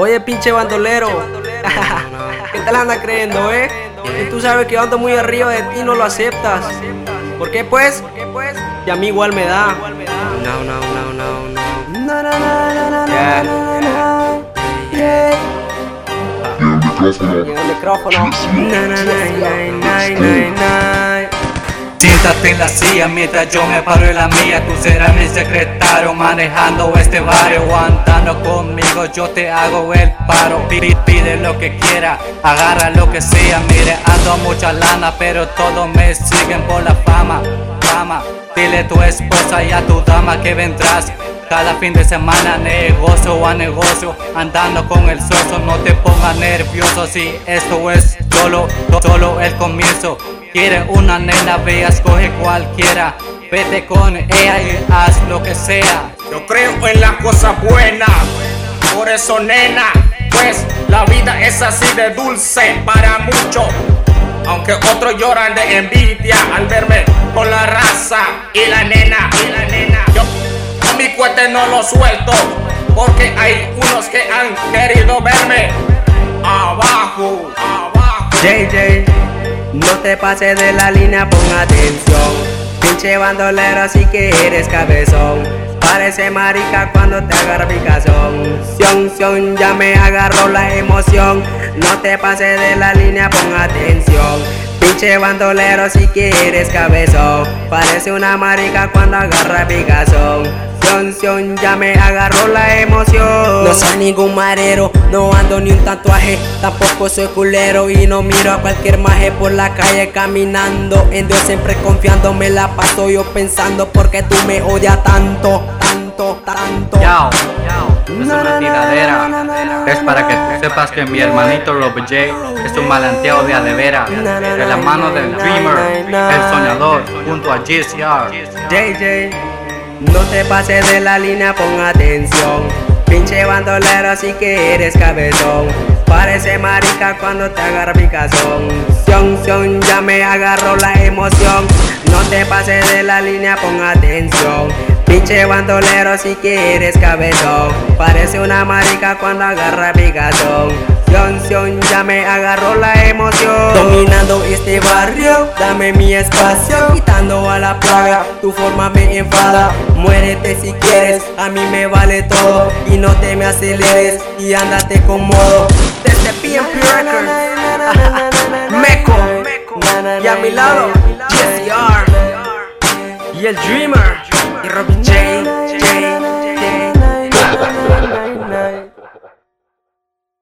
Oye, pinche bandolero. ¿Qué tal anda creyendo, eh? Y tú sabes que yo ando muy arriba de ti no lo aceptas. ¿Por qué pues? Y a mí igual me da. No, no, no, no, no. Yeah. El micrófono. Siéntate en la silla mientras yo me paro en la mía Tú serás mi secretario manejando este barrio O andando conmigo yo te hago el paro. Pide, pide lo que quiera, agarra lo que sea Mire, ando mucha lana pero todos me siguen por la fama Fama, dile a tu esposa y a tu dama que vendrás. Cada fin de semana negocio a negocio Andando con el socio No te pongas nervioso si esto es solo, solo el comienzo. Quiere una nena, ve, escoge cualquiera. Vete con ella y haz lo que sea. Yo creo en las cosas buenas, por eso nena, pues la vida es así de dulce para muchos. Aunque otros lloran de envidia al verme con la raza y la nena, y la nena. Yo a mi cuete no lo suelto, porque hay unos que han querido verme abajo, abajo. JJ, no te pases de la línea, pon atención. Pinche bandolero, si que eres cabezón. Parece marica cuando te agarra picazón. Sion, sion, ya me agarró la emoción. No te pases de la línea, pon atención. Pinche bandolero, si que eres cabezón. Parece una marica cuando agarra picazón. Ya me agarró la emoción. No soy ningún marero, no ando ni un tatuaje. Tampoco soy culero y no miro a cualquier maje por la calle caminando. En Dios siempre confiando, me la paso yo pensando porque tú me odias tanto, tanto, tanto. Yao, es una tiradera. Es para que tú sepas que mi hermanito Rob J es un malanteado de adevera. De la mano del Dreamer, el soñador, junto a GCR. JJ, no te pases de la línea, pon atención. Pinche bandolero, si que eres cabezón. Parece marica cuando te agarra picazón. Sion, sion, ya me agarró la emoción. Te pases de la línea, pon atención. Pinche bandolero, si que eres cabezón. Parece una marica cuando agarra picazón. Sion, sion, ya me agarró la emoción. Dominando este barrio, dame mi espacio. Quitando a la plaga, tu forma me enfada. Muérete si quieres, a mí me vale todo. Y no te me aceleres y ándate con modo. Desde PMP Records, Meco, y a mi lado, GCR, y el Dreamer, y Robin.